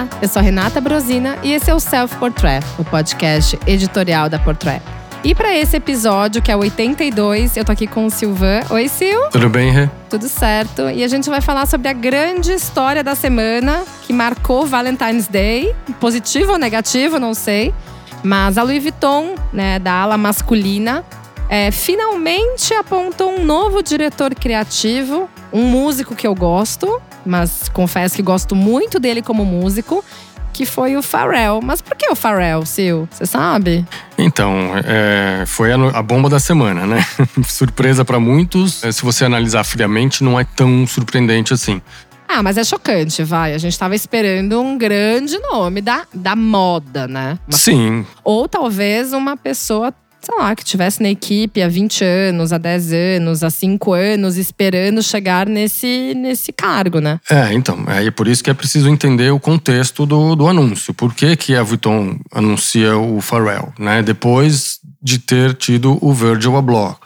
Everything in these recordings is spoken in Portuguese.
Olá, eu sou a Renata Brosina e esse é o Self Portrait, o podcast editorial da Portrait. E para esse episódio, que é o 82, eu tô aqui com o Silvan. Oi, Sil. Tudo bem, Rê? Tudo certo. E a gente vai falar sobre a grande história da semana que marcou Valentine's Day. Positivo ou negativo, não sei. Mas a Louis Vuitton, né, da ala masculina, é, finalmente apontou um novo diretor criativo, um músico que eu gosto, mas confesso que gosto muito dele como músico que foi o Pharrell. Mas por que o Pharrell, Sil? Você sabe? Então, é, foi a, a, bomba da semana, né? Surpresa para muitos. É, se você analisar friamente, não é tão surpreendente assim. Ah, mas é chocante, vai. A gente tava esperando um grande nome da, da moda, né? Uma, Sim. Ou talvez uma pessoa sei lá, que tivesse na equipe há 20 anos, há 10 anos, há 5 anos, esperando chegar nesse, nesse cargo, né? É, então, é por isso que é preciso entender o contexto do, do anúncio. Por que, que a Vuitton anuncia o Pharrell, né? Depois de ter tido o Virgil Abloh,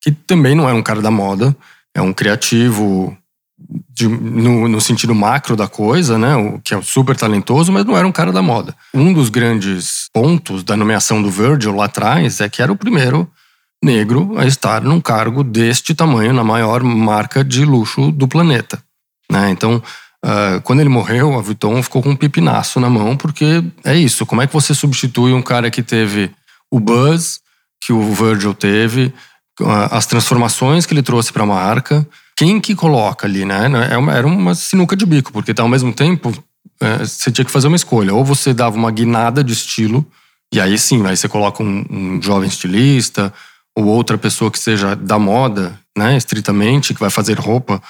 que também não é um cara da moda, é um criativo de, no, no, sentido macro da coisa, né? O, que é super talentoso, mas não era um cara da moda. Um dos grandes pontos da nomeação do Virgil lá atrás é que era o primeiro negro a estar num cargo deste tamanho na maior marca de luxo do planeta. Né? Então, uh, quando ele morreu, a Vuitton ficou com um pipinaço na mão, porque é isso. Como é que você substitui um cara que teve o buzz que o Virgil teve, uh, as transformações que ele trouxe para a marca? Quem que coloca ali, né? É era uma sinuca de bico, porque tá, ao mesmo tempo é, você tinha que fazer uma escolha. Ou você dava uma guinada de estilo, e aí sim, aí você coloca um, um jovem estilista, ou outra pessoa que seja da moda, né, estritamente, que vai fazer roupa,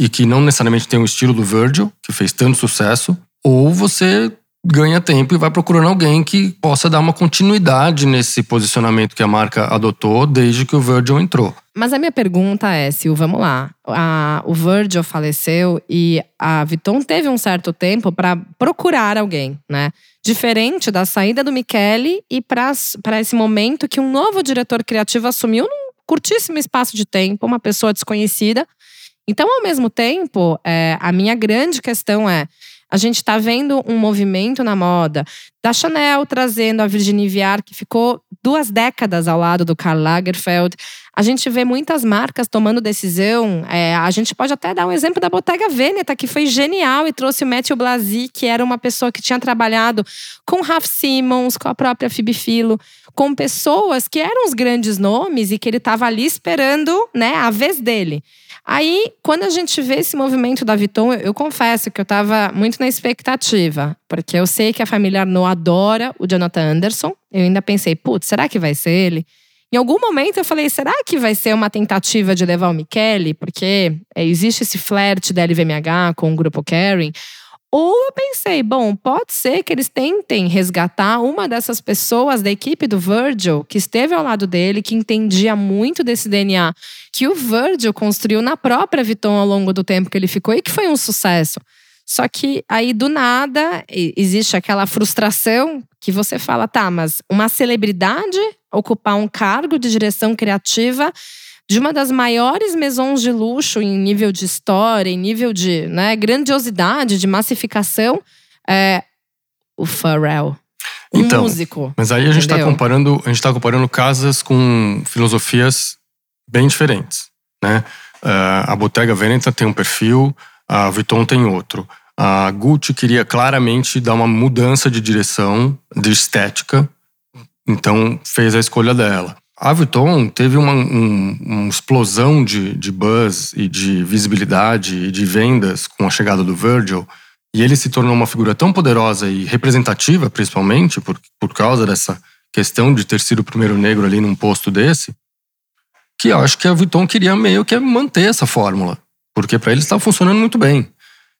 e que não necessariamente tem o estilo do Virgil, que fez tanto sucesso, ou você ganha tempo e vai procurando alguém que possa dar uma continuidade nesse posicionamento que a marca adotou desde que o Virgil entrou. Mas a minha pergunta é, Sil, vamos lá. A, o Virgil faleceu e a Vuitton teve um certo tempo para procurar alguém, né? Diferente da saída do Michele e para esse momento que um novo diretor criativo assumiu num curtíssimo espaço de tempo, uma pessoa desconhecida. Então, ao mesmo tempo, é, a minha grande questão é a gente está vendo um movimento na moda da Chanel trazendo a Virginie Viard, que ficou duas décadas ao lado do Karl Lagerfeld. A gente vê muitas marcas tomando decisão. É, a gente pode até dar um exemplo da Bottega Veneta, que foi genial e trouxe o Matthew Blasi, que era uma pessoa que tinha trabalhado com Ralph Simmons, com a própria Phoebe Philo, com pessoas que eram os grandes nomes e que ele estava ali esperando né, a vez dele. Aí, quando a gente vê esse movimento da Vuitton, eu, eu confesso que eu estava muito na expectativa, porque eu sei que a família Arnaud adora o Jonathan Anderson. Eu ainda pensei, putz, será que vai ser ele? Em algum momento eu falei, será que vai ser uma tentativa de levar o Michele? Porque é, existe esse flerte da LVMH com o grupo Kering. Ou eu pensei, bom, pode ser que eles tentem resgatar uma dessas pessoas da equipe do Virgil, que esteve ao lado dele, que entendia muito desse DNA que o Virgil construiu na própria Vuitton ao longo do tempo que ele ficou e que foi um sucesso. Só que aí do nada existe aquela frustração que você fala, tá, mas uma celebridade ocupar um cargo de direção criativa de uma das maiores maisons de luxo em nível de história, em nível de né, grandiosidade, de massificação, é o Pharrell. Um então, músico. Mas aí a gente está comparando, a gente tá comparando casas com filosofias bem diferentes, né? Uh, a Bottega Veneta tem um perfil, a Vuitton tem outro. A Gucci queria claramente dar uma mudança de direção, de estética, então fez a escolha dela. A Vuitton teve uma, um, uma explosão de, de buzz e de visibilidade e de vendas com a chegada do Virgil, e ele se tornou uma figura tão poderosa e representativa, principalmente por, por causa dessa questão de ter sido o primeiro negro ali num posto desse, que eu acho que a Vuitton queria meio que manter essa fórmula, porque para eles estava funcionando muito bem.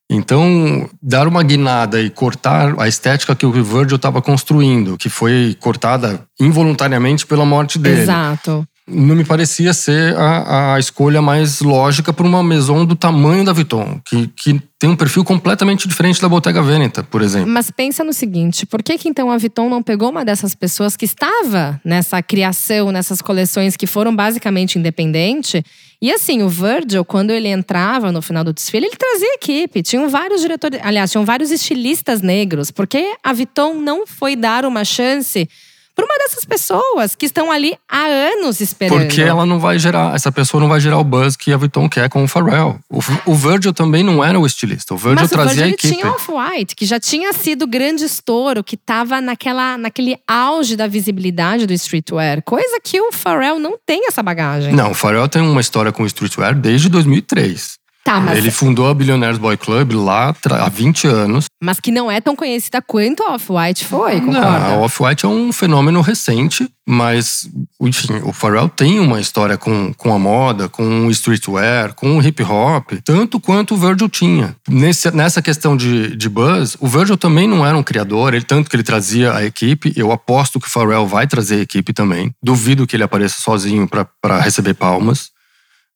Então, dar uma guinada e cortar a estética que o Virgil estava construindo, que foi cortada involuntariamente pela morte dele. Exato. Não me parecia ser a, a escolha mais lógica para uma maison do tamanho da Vuitton, que, que tem um perfil completamente diferente da Bottega Veneta, por exemplo. Mas pensa no seguinte, por que, que então a Vuitton não pegou uma dessas pessoas que estava nessa criação, nessas coleções que foram basicamente independentes? E assim, o Virgil, quando ele entrava no final do desfile, ele trazia equipe. Tinham vários diretores, aliás, tinham vários estilistas negros, porque a Vuitton não foi dar uma chance por uma dessas pessoas que estão ali há anos esperando. Porque ela não vai gerar, essa pessoa não vai gerar o buzz que a Vuitton quer com o Pharrell. O, o Virgil também não era o estilista, o Virgil Mas trazia o Virgil, a equipe. Tinha Off-White, que já tinha sido grande estouro, que estava naquela, naquele auge da visibilidade do streetwear. Coisa que o Pharrell não tem essa bagagem. Não, o Pharrell tem uma história com o streetwear desde 2003. Tá, mas... Ele fundou a Billionaires Boy Club lá há 20 anos. Mas que não é tão conhecida quanto a Off-White foi, concorda? Não, a Off-White é um fenômeno recente, mas, enfim, o Pharrell tem uma história com, com a moda, com o streetwear, com o hip hop, tanto quanto o Virgil tinha. Nesse, nessa questão de, de buzz, o Virgil também não era um criador, ele, tanto que ele trazia a equipe. Eu aposto que o Pharrell vai trazer a equipe também. Duvido que ele apareça sozinho para receber palmas.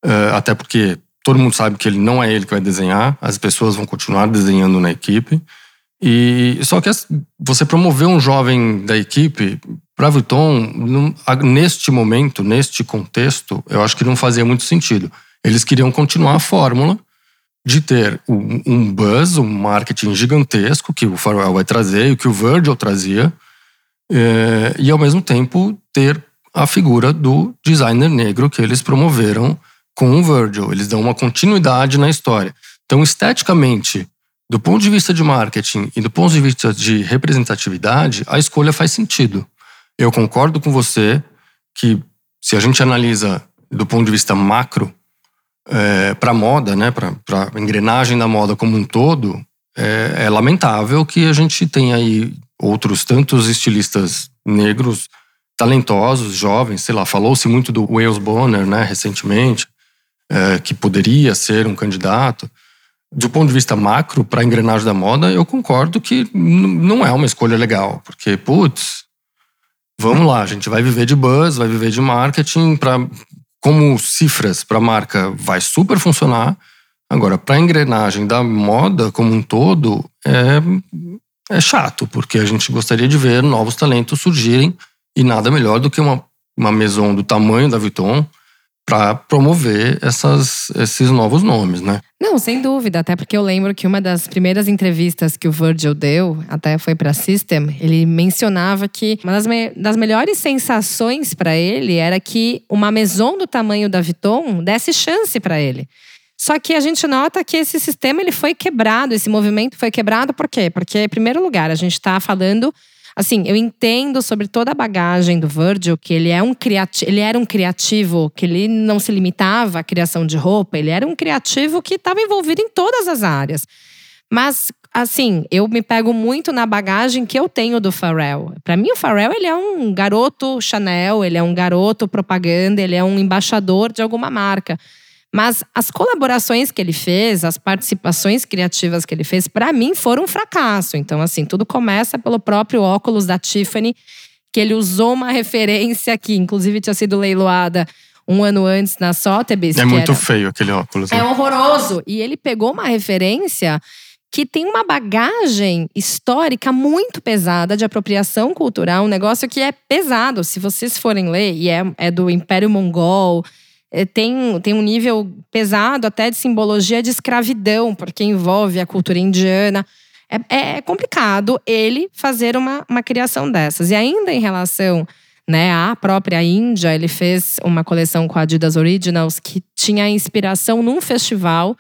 Uh, até porque todo mundo sabe que ele não é ele que vai desenhar, as pessoas vão continuar desenhando na equipe. E só que você promover um jovem da equipe para Vuitton, neste momento, neste contexto, eu acho que não fazia muito sentido. Eles queriam continuar a fórmula de ter um buzz, um marketing gigantesco que o Pharrell vai trazer e que o Virgil trazia, é, e ao mesmo tempo ter a figura do designer negro que eles promoveram com o Virgil. Eles dão uma continuidade na história. Então, esteticamente, do ponto de vista de marketing e do ponto de vista de representatividade, a escolha faz sentido. Eu concordo com você que, se a gente analisa do ponto de vista macro, é, para a moda, né, para a engrenagem da moda como um todo, é, é, lamentável que a gente tenha aí outros tantos estilistas negros talentosos, jovens, sei lá, falou-se muito do Wales Bonner, né, recentemente, é, que poderia ser um candidato. Do ponto de vista macro, para a engrenagem da moda, eu concordo que não é uma escolha legal. Porque, putz, vamos lá, a gente vai viver de buzz, vai viver de marketing. Pra, como cifras para a marca vai super funcionar. Agora, para a engrenagem da moda como um todo, é, é chato, porque a gente gostaria de ver novos talentos surgirem e nada melhor do que uma, uma maison do tamanho da Vuitton, para promover essas, esses novos nomes, né? Não, sem dúvida, até porque eu lembro que uma das primeiras entrevistas que o Virgil deu, até foi para System, ele mencionava que uma das, me das melhores sensações para ele era que uma maison do tamanho da Vuitton desse chance para ele. Só que a gente nota que esse sistema ele foi quebrado, esse movimento foi quebrado por quê? Porque, em primeiro lugar, a gente está falando Assim, eu entendo sobre toda a bagagem do Virgil que ele é um criativo, ele era um criativo que ele não se limitava à criação de roupa, ele era um criativo que estava envolvido em todas as áreas. Mas assim, eu me pego muito na bagagem que eu tenho do Pharrell. Para mim o Pharrell ele é um garoto Chanel, ele é um garoto propaganda, ele é um embaixador de alguma marca. Mas as colaborações que ele fez, as participações criativas que ele fez, para mim foram um fracasso. Então, assim, tudo começa pelo próprio óculos da Tiffany, que ele usou uma referência que, inclusive, tinha sido leiloada um ano antes na Sotheby's. É muito era... feio aquele óculos. Né? É horroroso. E ele pegou uma referência que tem uma bagagem histórica muito pesada de apropriação cultural, um negócio que é pesado. Se vocês forem ler, e é, é do Império Mongol, tem, tem um nível pesado até de simbologia de escravidão, porque envolve a cultura indiana. É, é complicado ele fazer uma, uma criação dessas. E ainda em relação né, à própria Índia, ele fez uma coleção com a Adidas Originals que tinha inspiração num festival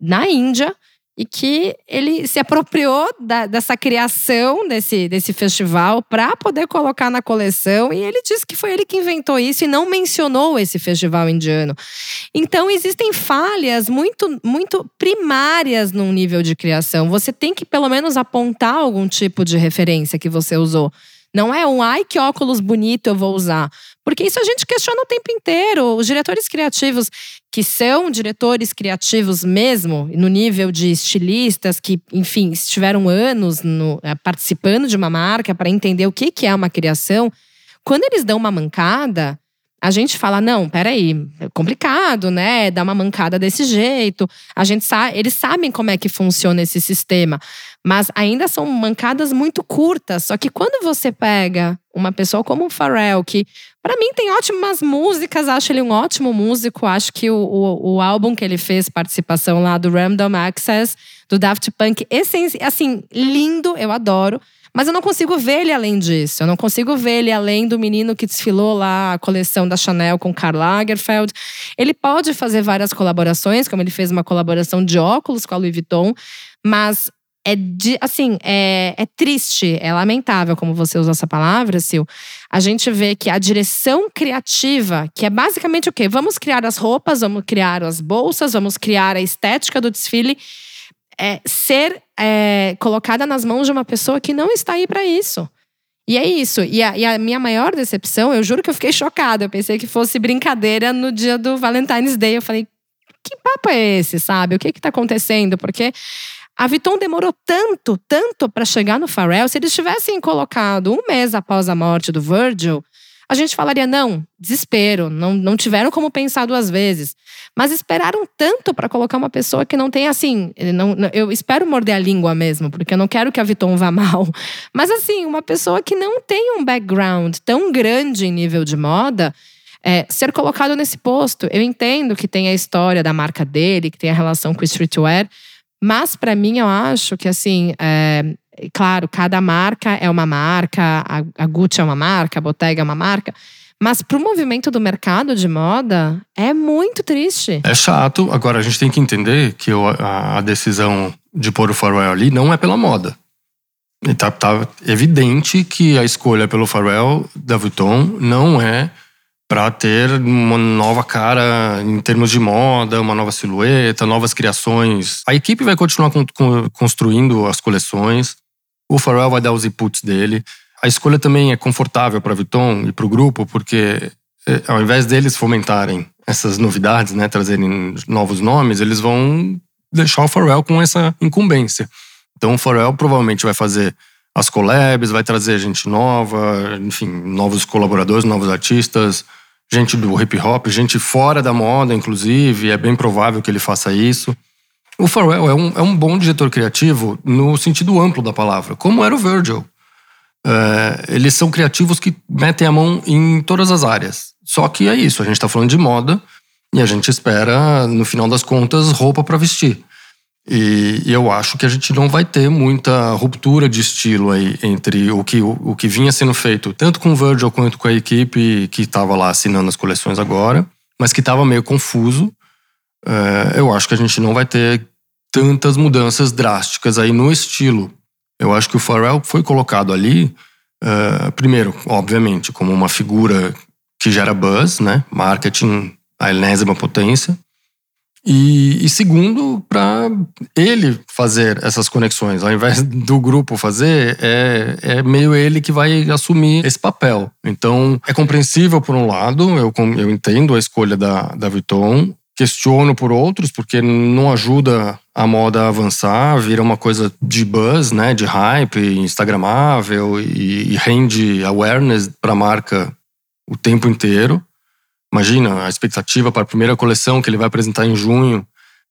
na Índia e que ele se apropriou da, dessa criação desse, desse festival para poder colocar na coleção. E ele disse que foi ele que inventou isso e não mencionou esse festival indiano. Então existem falhas muito, muito primárias num nível de criação. Você tem que pelo menos apontar algum tipo de referência que você usou. Não é um ai que óculos bonito eu vou usar. Porque isso a gente questiona o tempo inteiro. Os diretores criativos, que são diretores criativos mesmo, no nível de estilistas, que, enfim, estiveram anos no, eh, participando de uma marca para entender o que, que é uma criação, quando eles dão uma mancada, a gente fala, não, peraí, é complicado, né? Dar uma mancada desse jeito. A gente sabe, eles sabem como é que funciona esse sistema. Mas ainda são mancadas muito curtas. Só que quando você pega uma pessoa como o Pharrell, que para mim tem ótimas músicas, acho ele um ótimo músico. Acho que o, o, o, álbum que ele fez, participação lá do Random Access, do Daft Punk, esse, assim, lindo, eu adoro. Mas eu não consigo ver ele além disso. Eu não consigo ver ele além do menino que desfilou lá a coleção da Chanel com Karl Lagerfeld. Ele pode fazer várias colaborações, como ele fez uma colaboração de óculos com a Louis Vuitton, mas é de, assim, é, é triste, é lamentável como você usa essa palavra, Sil. A gente vê que a direção criativa, que é basicamente o quê? Vamos criar as roupas, vamos criar as bolsas, vamos criar a estética do desfile é, ser é, colocada nas mãos de uma pessoa que não está aí para isso. E é isso. E a, e a, minha maior decepção, eu juro que eu fiquei chocada. Eu pensei que fosse brincadeira no dia do Valentine's Day. Eu falei, que papo é esse, sabe? O que que tá acontecendo? Porque a Vuitton demorou tanto, tanto para chegar no Pharrell. Se eles tivessem colocado um mês após a morte do Virgil, a gente falaria, não, desespero, não, não tiveram como pensar duas vezes. Mas esperaram tanto para colocar uma pessoa que não tem assim. Não, eu espero morder a língua mesmo, porque eu não quero que a Viton vá mal. Mas assim, uma pessoa que não tem um background tão grande em nível de moda. É, ser colocado nesse posto. Eu entendo que tem a história da marca dele, que tem a relação com o streetwear, mas para mim eu acho que assim, é, claro, cada marca é uma marca, a, Gucci é uma marca, a Bottega é uma marca. Mas para o movimento do mercado de moda, é muito triste. É chato. Agora, a gente tem que entender que a, decisão de pôr o Pharrell ali não é pela moda. E tá, evidente que a escolha pelo Pharrell da Vuitton não é para ter uma nova cara em termos de moda, uma nova silhueta, novas criações. A equipe vai continuar construindo as coleções. O Pharrell vai dar os inputs dele. A escolha também é confortável para Vuitton e para o grupo, porque é, ao invés deles fomentarem essas novidades, né, trazerem novos nomes, eles vão deixar o Pharrell com essa incumbência. Então o Pharrell provavelmente vai fazer as collabs, vai trazer gente nova, enfim, novos colaboradores, novos artistas, gente do hip hop, gente fora da moda, inclusive. É bem provável que ele faça isso. O Pharrell é um, é um bom diretor criativo no sentido amplo da palavra, como era o Virgil. É, eles são criativos que metem a mão em todas as áreas. Só que é isso, a gente está falando de moda e a gente espera, no final das contas, roupa para vestir. E, e, eu acho que a gente não vai ter muita ruptura de estilo aí entre o que, o, o que vinha sendo feito, tanto com o Virgil quanto com a equipe que estava lá assinando as coleções agora, mas que estava meio confuso. É, eu acho que a gente não vai ter tantas mudanças drásticas aí no estilo. Eu acho que o Pharrell foi colocado ali, uh, primeiro, obviamente, como uma figura que gera buzz, né? Marketing a enésima potência. E, e segundo, para ele fazer essas conexões, ao invés do grupo fazer, é, é meio ele que vai assumir esse papel. Então, é compreensível por um lado, eu, eu entendo a escolha da, da Vuitton, questiono por outros, porque não ajuda a moda a avançar, vira uma coisa de buzz, né, de hype, instagramável e, e rende awareness para a marca o tempo inteiro. Imagina a expectativa para a primeira coleção que ele vai apresentar em junho,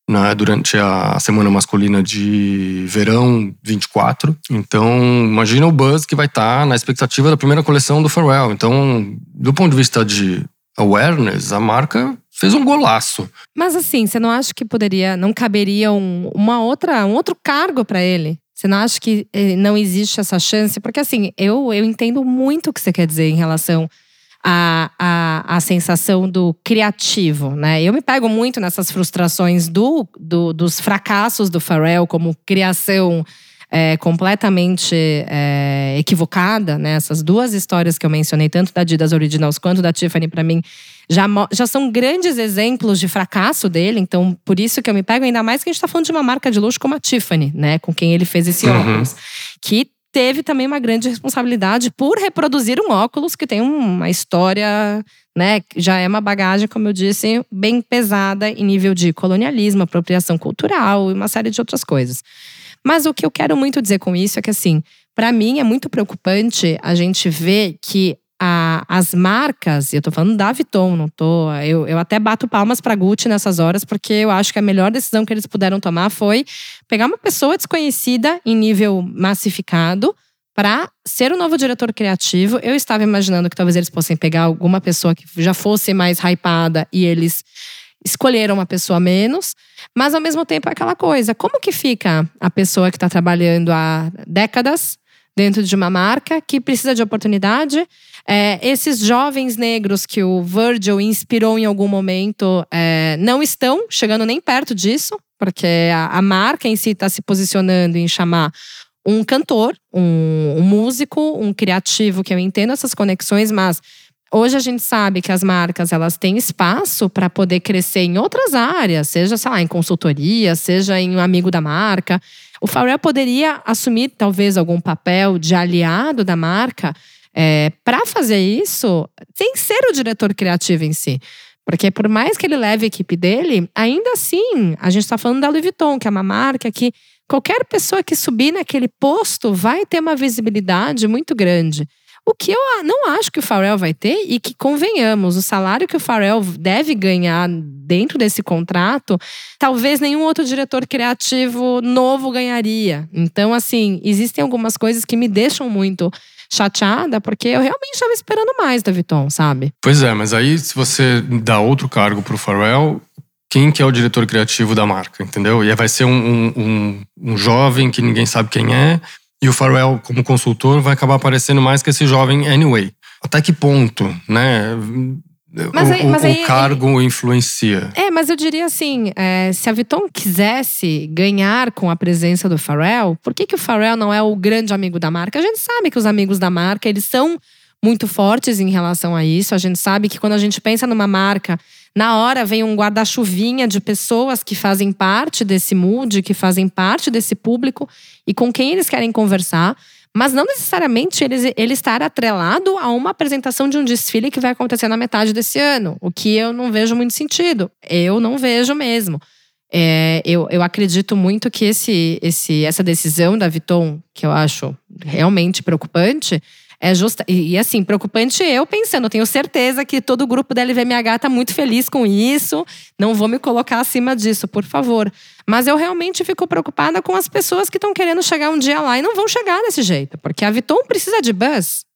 né, durante a semana masculina de verão 24. Então, imagina o buzz que vai estar tá na expectativa da primeira coleção do Pharrell. Então, do ponto de vista de awareness, a marca fez um golaço. Mas assim, você não acha que poderia, não caberia um, uma outra, um outro cargo para ele? Você não acha que eh, não existe essa chance? Porque assim, eu, eu entendo muito o que você quer dizer em relação à, à, à sensação do criativo, né? Eu me pego muito nessas frustrações do, do dos fracassos do Pharrell como criação é, completamente é, equivocada, né? Essas duas histórias que eu mencionei, tanto da Adidas Originals quanto da Tiffany, para mim, já, já são grandes exemplos de fracasso dele. Então, por isso que eu me pego ainda mais que a gente está falando de uma marca de luxo como a Tiffany, né? Com quem ele fez esse uhum. óculos. Que teve também uma grande responsabilidade por reproduzir um óculos que tem uma história, né, já é uma bagagem, como eu disse, bem pesada em nível de colonialismo, apropriação cultural e uma série de outras coisas. Mas o que eu quero muito dizer com isso é que, assim, para mim é muito preocupante a gente ver que a, as marcas, e eu tô falando da Vuitton, não tô. Eu, eu até bato palmas pra Gucci nessas horas, porque eu acho que a melhor decisão que eles puderam tomar foi pegar uma pessoa desconhecida em nível massificado para ser o novo diretor criativo. Eu estava imaginando que talvez eles fossem pegar alguma pessoa que já fosse mais hypada e eles escolheram uma pessoa menos, mas ao mesmo tempo é aquela coisa: como que fica a pessoa que está trabalhando há décadas dentro de uma marca que precisa de oportunidade? É, esses jovens negros que o Virgil inspirou em algum momento é, não estão chegando nem perto disso, porque a, a marca em si está se posicionando em chamar um cantor, um, um músico, um criativo, que eu entendo essas conexões, mas Hoje a gente sabe que as marcas elas têm espaço para poder crescer em outras áreas, seja, sei lá, em consultoria, seja em um amigo da marca. O Pharrell poderia assumir talvez algum papel de aliado da marca é, para fazer isso sem ser o diretor criativo em si. Porque por mais que ele leve a equipe dele, ainda assim, a gente está falando da Louis Vuitton, que é uma marca que qualquer pessoa que subir naquele posto vai ter uma visibilidade muito grande. O que eu não acho que o Pharrell vai ter e que convenhamos, o salário que o Pharrell deve ganhar dentro desse contrato, talvez nenhum outro diretor criativo novo ganharia. Então, assim, existem algumas coisas que me deixam muito chateada, porque eu realmente estava esperando mais da Vuitton, sabe? Pois é, mas aí se você dá outro cargo pro Pharrell, quem que é o diretor criativo da marca, entendeu? E vai ser um, um, um, um jovem que ninguém sabe quem é, e o Farwell, como consultor, vai acabar aparecendo mais que esse jovem anyway. Até que ponto, né? Mas aí, o, mas aí, o cargo influencia. É, mas eu diria assim: é, se a Vuitton quisesse ganhar com a presença do Pharrell, por que, que o Pharrell não é o grande amigo da marca? A gente sabe que os amigos da marca eles são muito fortes em relação a isso. A gente sabe que quando a gente pensa numa marca na hora vem um guarda-chuvinha de pessoas que fazem parte desse mood, que fazem parte desse público e com quem eles querem conversar. Mas não necessariamente ele, ele estar atrelado a uma apresentação de um desfile que vai acontecer na metade desse ano. O que eu não vejo muito sentido. Eu não vejo mesmo. É, eu, eu acredito muito que esse, esse, essa decisão da Viton, que eu acho realmente preocupante, é justa. E, assim, preocupante eu pensando, tenho certeza que todo o grupo da LVMH está muito feliz com isso. Não vou me colocar acima disso, por favor. Mas eu realmente fico preocupada com as pessoas que estão querendo chegar um dia lá e não vão chegar desse jeito. Porque a Vuitton precisa de buzz.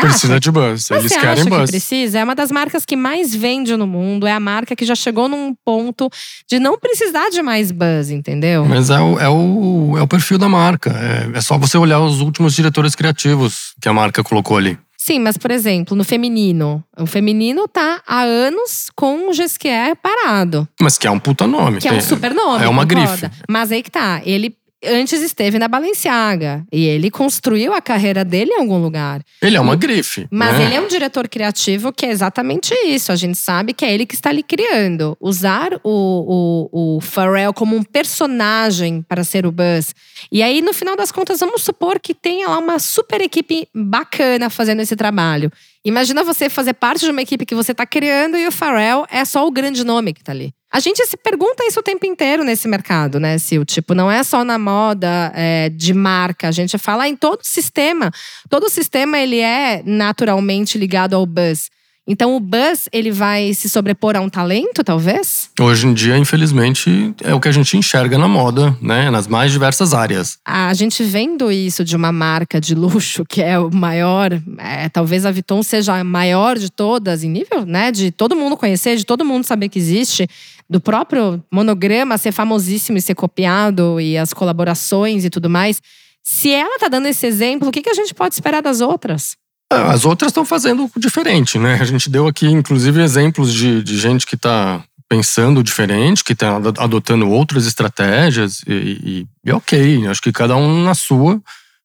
Você precisa acha? de buzz. Eles você querem buzz. Que precisa. É uma das marcas que mais vende no mundo. É a marca que já chegou num ponto de não precisar de mais buzz, entendeu? Mas é o, é o, é o perfil da marca. É, é só você olhar os últimos diretores criativos que a marca colocou ali. Sim, mas por exemplo, no feminino. O feminino tá há anos com o Gesquier parado. Mas que é um puta nome. Que é um super nome. É uma grife. Mas aí que tá. Ele antes esteve na Balenciaga. E ele construiu a carreira dele em algum lugar. Ele é uma grife. Mas né? ele é um diretor criativo que é exatamente isso. A gente sabe que é ele que está ali criando. Usar o, o, o Pharrell como um personagem para ser o Buzz. E aí, no final das contas, vamos supor que tenha lá uma super equipe bacana fazendo esse trabalho. Imagina você fazer parte de uma equipe que você está criando e o Pharrell é só o grande nome que está ali. A gente se pergunta isso o tempo inteiro nesse mercado, né, Sil? Tipo, não é só na moda é, de marca. A gente fala em todo o sistema. Todo o sistema, ele é naturalmente ligado ao buzz. Então o buzz, ele vai se sobrepor a um talento, talvez? Hoje em dia, infelizmente, é o que a gente enxerga na moda, né? Nas mais diversas áreas. A gente vendo isso de uma marca de luxo, que é o maior, é, talvez a Vuitton seja a maior de todas, em nível, né? De todo mundo conhecer, de todo mundo saber que existe. Do próprio monograma ser famosíssimo e ser copiado, e as colaborações e tudo mais. Se ela tá dando esse exemplo, o que, que a gente pode esperar das outras? As outras estão fazendo diferente, né? A gente deu aqui, inclusive, exemplos de, de gente que está pensando diferente, que está adotando outras estratégias e, e, e, ok, acho que cada um na sua.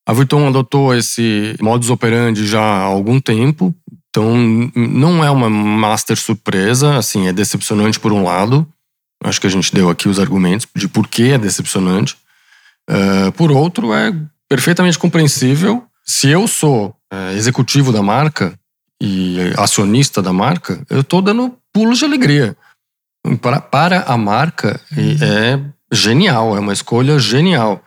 A Vuitton adotou esse modus operandi já há algum tempo, então não é uma master surpresa, assim, é decepcionante por um lado. Acho que a gente deu aqui os argumentos de por que é decepcionante. Uh, por outro, é perfeitamente compreensível. Se eu sou executivo da marca e acionista da marca, eu estou dando pulos de alegria. Para, para a marca é genial, é uma escolha genial.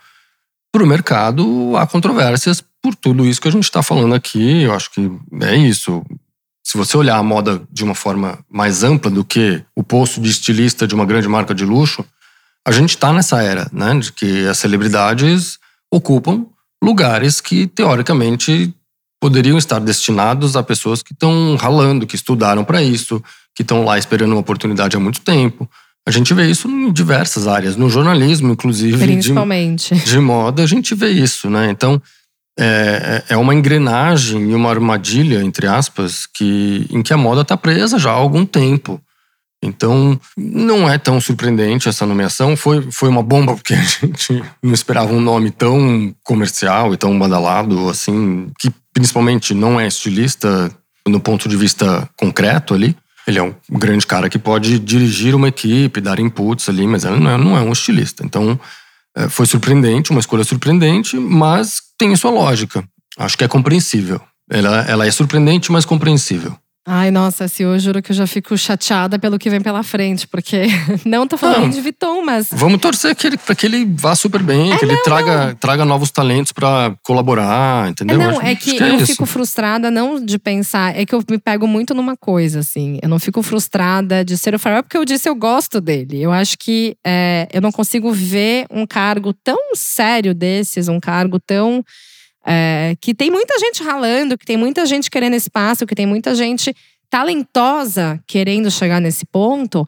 Para o mercado, há controvérsias por tudo isso que a gente está falando aqui. Eu acho que é isso. Se você olhar a moda de uma forma mais ampla do que o posto de estilista de uma grande marca de luxo, a gente está nessa era, né? De que as celebridades ocupam lugares que, teoricamente, poderiam estar destinados a pessoas que estão ralando, que estudaram para isso, que estão lá esperando uma oportunidade há muito tempo. A gente vê isso em diversas áreas, no jornalismo, inclusive. Principalmente. De, de moda, a gente vê isso, né? Então, é, é, é uma engrenagem e uma armadilha, entre aspas, que, em que a moda está presa já há algum tempo. Então, não é tão surpreendente essa nomeação. Foi, foi uma bomba, porque a gente não esperava um nome tão comercial e tão badalado, assim, que principalmente não é estilista no ponto de vista concreto ali. Ele é um grande cara que pode dirigir uma equipe, dar inputs ali, mas ele não é, não é um estilista. Então, é, foi surpreendente, uma escolha surpreendente, mas tem sua lógica. Acho que é compreensível. Ela, ela é surpreendente, mas compreensível. Ai, nossa, se eu juro que eu já fico chateada pelo que vem pela frente, porque não tô falando não, de Viton, mas. Vamos torcer que ele, pra que ele vá super bem, é, que não, ele traga, traga novos talentos para colaborar, entendeu? É, não, é que, que é eu isso. fico frustrada não de pensar, é que eu me pego muito numa coisa, assim. Eu não fico frustrada de ser o Pharrell, porque eu disse eu gosto dele. Eu acho que é, eu não consigo ver um cargo tão sério desses, um cargo tão é, que tem muita gente ralando, que tem muita gente querendo espaço, que tem muita gente talentosa querendo chegar nesse ponto.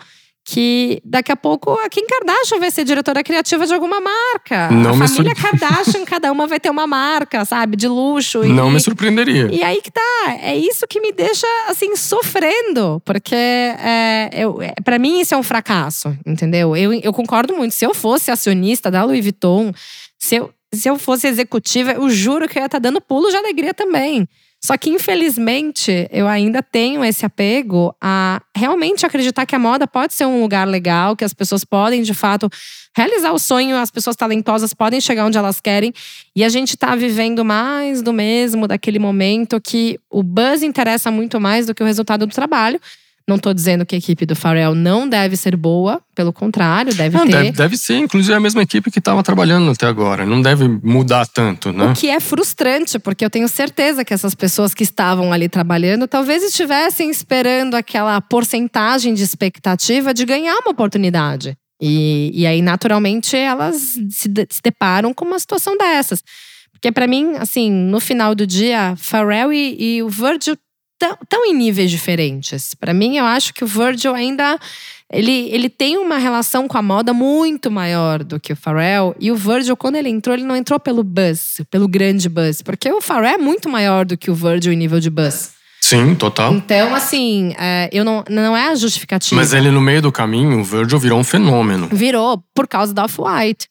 Que daqui a pouco a Kim Kardashian vai ser diretora criativa de alguma marca. Não a família Kardashian, cada uma vai ter uma marca, sabe, de luxo. Não e, me surpreenderia. E aí que tá. É isso que me deixa, assim, sofrendo. Porque é, eu, é, para mim isso é um fracasso, entendeu? Eu, eu concordo muito. Se eu fosse acionista da Louis Vuitton, se eu, se eu fosse executiva, eu juro que eu ia estar tá dando pulo de alegria também. Só que, infelizmente, eu ainda tenho esse apego a realmente acreditar que a moda pode ser um lugar legal, que as pessoas podem, de fato, realizar o sonho, as pessoas talentosas podem chegar onde elas querem. E a gente está vivendo mais do mesmo, daquele momento que o buzz interessa muito mais do que o resultado do trabalho. Não estou dizendo que a equipe do Pharrell não deve ser boa, pelo contrário, deve não, ter. Deve, deve ser, inclusive a mesma equipe que estava trabalhando até agora. Não deve mudar tanto, né? O que é frustrante, porque eu tenho certeza que essas pessoas que estavam ali trabalhando talvez estivessem esperando aquela porcentagem de expectativa de ganhar uma oportunidade. E, e aí, naturalmente, elas se, de, se deparam com uma situação dessas. Porque para mim, assim, no final do dia, Pharrell e, e o Virgil tão, em níveis diferentes. Para mim, eu acho que o Virgil ainda ele, ele tem uma relação com a moda muito maior do que o Pharrell. E o Virgil, quando ele entrou, ele não entrou pelo buzz, pelo grande buzz. Porque o Pharrell é muito maior do que o Virgil em nível de buzz. Sim, total. Então, assim, é, eu não, não é a justificativa. Mas ele, no meio do caminho, o Virgil virou um fenômeno. Virou, por causa da Off-White.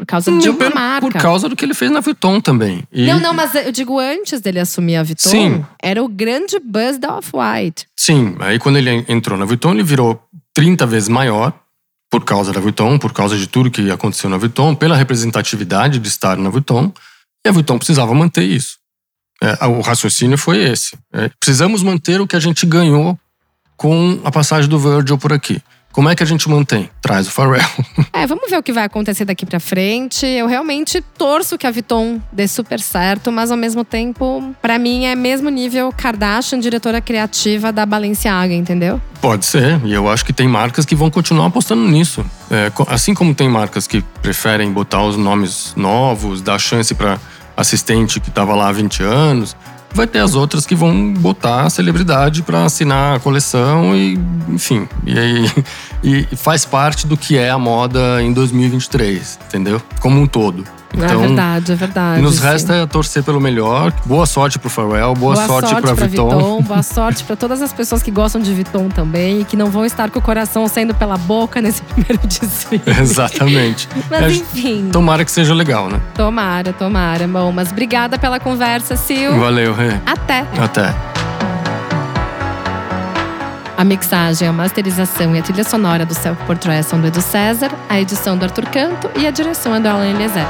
Por causa de uma marca. Por causa do que ele fez na Vuitton também. E... Não, não, mas eu digo antes dele assumir a Vuitton, Sim. era o grande buzz da Off-White. Sim, aí quando ele entrou na Vuitton, ele virou 30 vezes maior por causa da Vuitton, por causa de tudo que aconteceu na Vuitton, pela representatividade de estar na Vuitton. E a Vuitton precisava manter isso. É, o raciocínio foi esse. É, precisamos manter o que a gente ganhou com a passagem do Virgil por aqui. Como é que a gente mantém? Traz o Pharrell. É, vamos ver o que vai acontecer daqui para frente. Eu realmente torço que a Vuitton dê super certo, mas ao mesmo tempo, para mim é mesmo nível Kardashian, diretora criativa da Balenciaga, entendeu? Pode ser, e eu acho que tem marcas que vão continuar apostando nisso. É, assim como tem marcas que preferem botar os nomes novos, dar chance para assistente que estava lá há 20 anos, vai ter as outras que vão botar a celebridade para assinar a coleção e, enfim, e aí e faz parte do que é a moda em 2023, entendeu? Como um todo. É então, é verdade, é verdade. Nos sim. resta torcer pelo melhor. Boa sorte pro Pharrell, boa, boa sorte, sorte pra, pra Vuitton. Vuitton. Boa sorte para todas as pessoas que gostam de Vuitton também e que não vão estar com o coração saindo pela boca nesse primeiro desfile. Exatamente. mas é, enfim. Tomara que seja legal, né? Tomara, tomara. Bom, mas obrigada pela conversa, Sil. Valeu, Rê. Até. Até. A mixagem, a masterização e a trilha sonora do Self Portrait são do Edu César, a edição do Arthur Canto e a direção é do Alan Eliezer.